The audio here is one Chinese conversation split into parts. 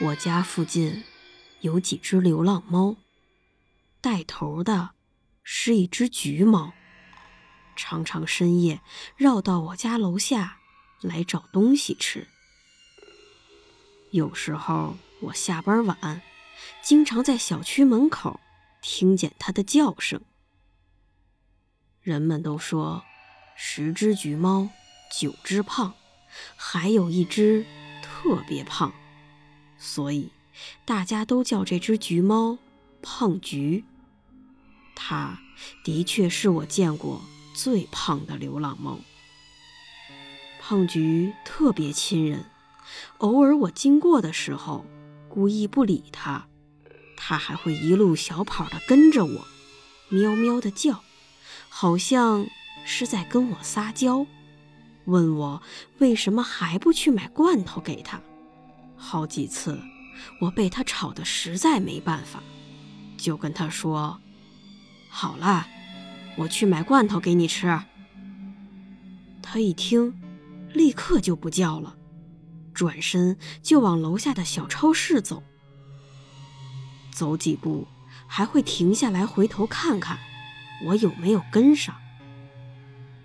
我家附近有几只流浪猫，带头的是一只橘猫，常常深夜绕到我家楼下来找东西吃。有时候我下班晚，经常在小区门口听见它的叫声。人们都说，十只橘猫，九只胖，还有一只特别胖。所以，大家都叫这只橘猫胖橘。它的确是我见过最胖的流浪猫。胖橘特别亲人，偶尔我经过的时候，故意不理它，它还会一路小跑的跟着我，喵喵的叫，好像是在跟我撒娇，问我为什么还不去买罐头给它。好几次，我被他吵得实在没办法，就跟他说：“好了，我去买罐头给你吃。”他一听，立刻就不叫了，转身就往楼下的小超市走。走几步，还会停下来回头看看我有没有跟上。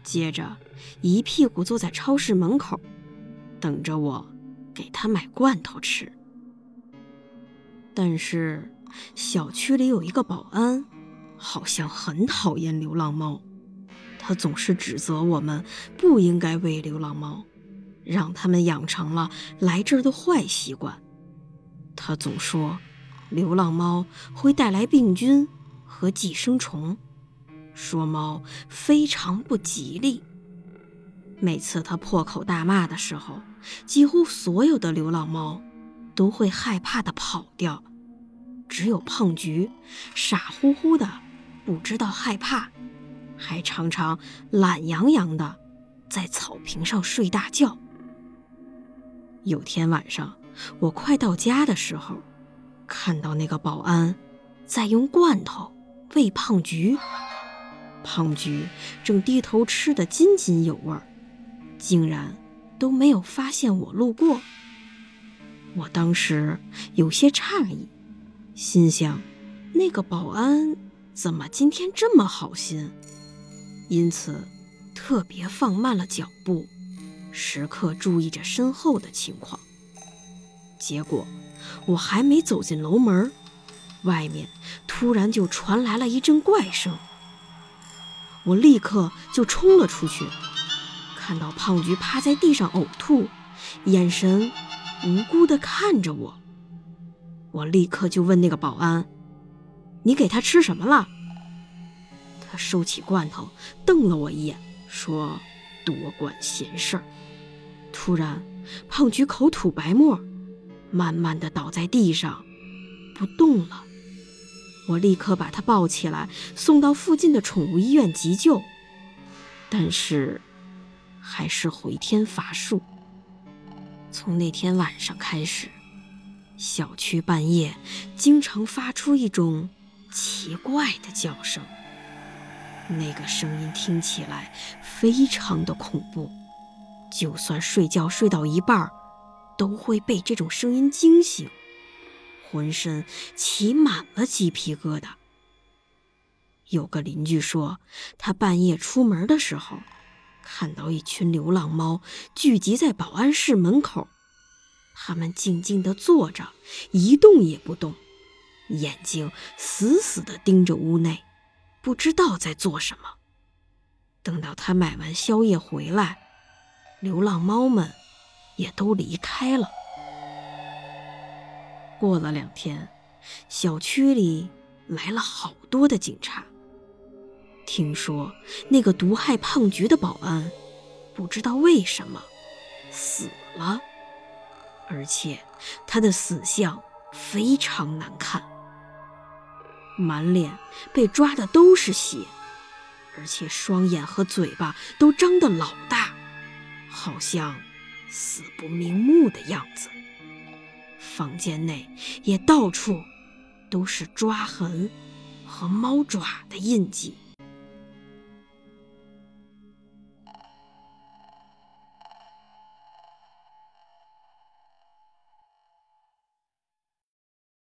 接着，一屁股坐在超市门口，等着我。给他买罐头吃，但是小区里有一个保安，好像很讨厌流浪猫。他总是指责我们不应该喂流浪猫，让他们养成了来这儿的坏习惯。他总说流浪猫会带来病菌和寄生虫，说猫非常不吉利。每次他破口大骂的时候，几乎所有的流浪猫都会害怕的跑掉，只有胖橘傻乎乎的不知道害怕，还常常懒洋洋的在草坪上睡大觉。有天晚上，我快到家的时候，看到那个保安在用罐头喂胖橘，胖橘正低头吃得津津有味儿。竟然都没有发现我路过，我当时有些诧异，心想：那个保安怎么今天这么好心？因此特别放慢了脚步，时刻注意着身后的情况。结果我还没走进楼门，外面突然就传来了一阵怪声，我立刻就冲了出去。看到胖菊趴在地上呕吐，眼神无辜地看着我，我立刻就问那个保安：“你给他吃什么了？”他收起罐头，瞪了我一眼，说：“多管闲事儿。”突然，胖菊口吐白沫，慢慢地倒在地上，不动了。我立刻把他抱起来，送到附近的宠物医院急救，但是。还是回天乏术。从那天晚上开始，小区半夜经常发出一种奇怪的叫声。那个声音听起来非常的恐怖，就算睡觉睡到一半，都会被这种声音惊醒，浑身起满了鸡皮疙瘩。有个邻居说，他半夜出门的时候。看到一群流浪猫聚集在保安室门口，它们静静地坐着，一动也不动，眼睛死死地盯着屋内，不知道在做什么。等到他买完宵夜回来，流浪猫们也都离开了。过了两天，小区里来了好多的警察。听说那个毒害胖菊的保安，不知道为什么死了，而且他的死相非常难看，满脸被抓的都是血，而且双眼和嘴巴都张得老大，好像死不瞑目的样子。房间内也到处都是抓痕和猫爪的印记。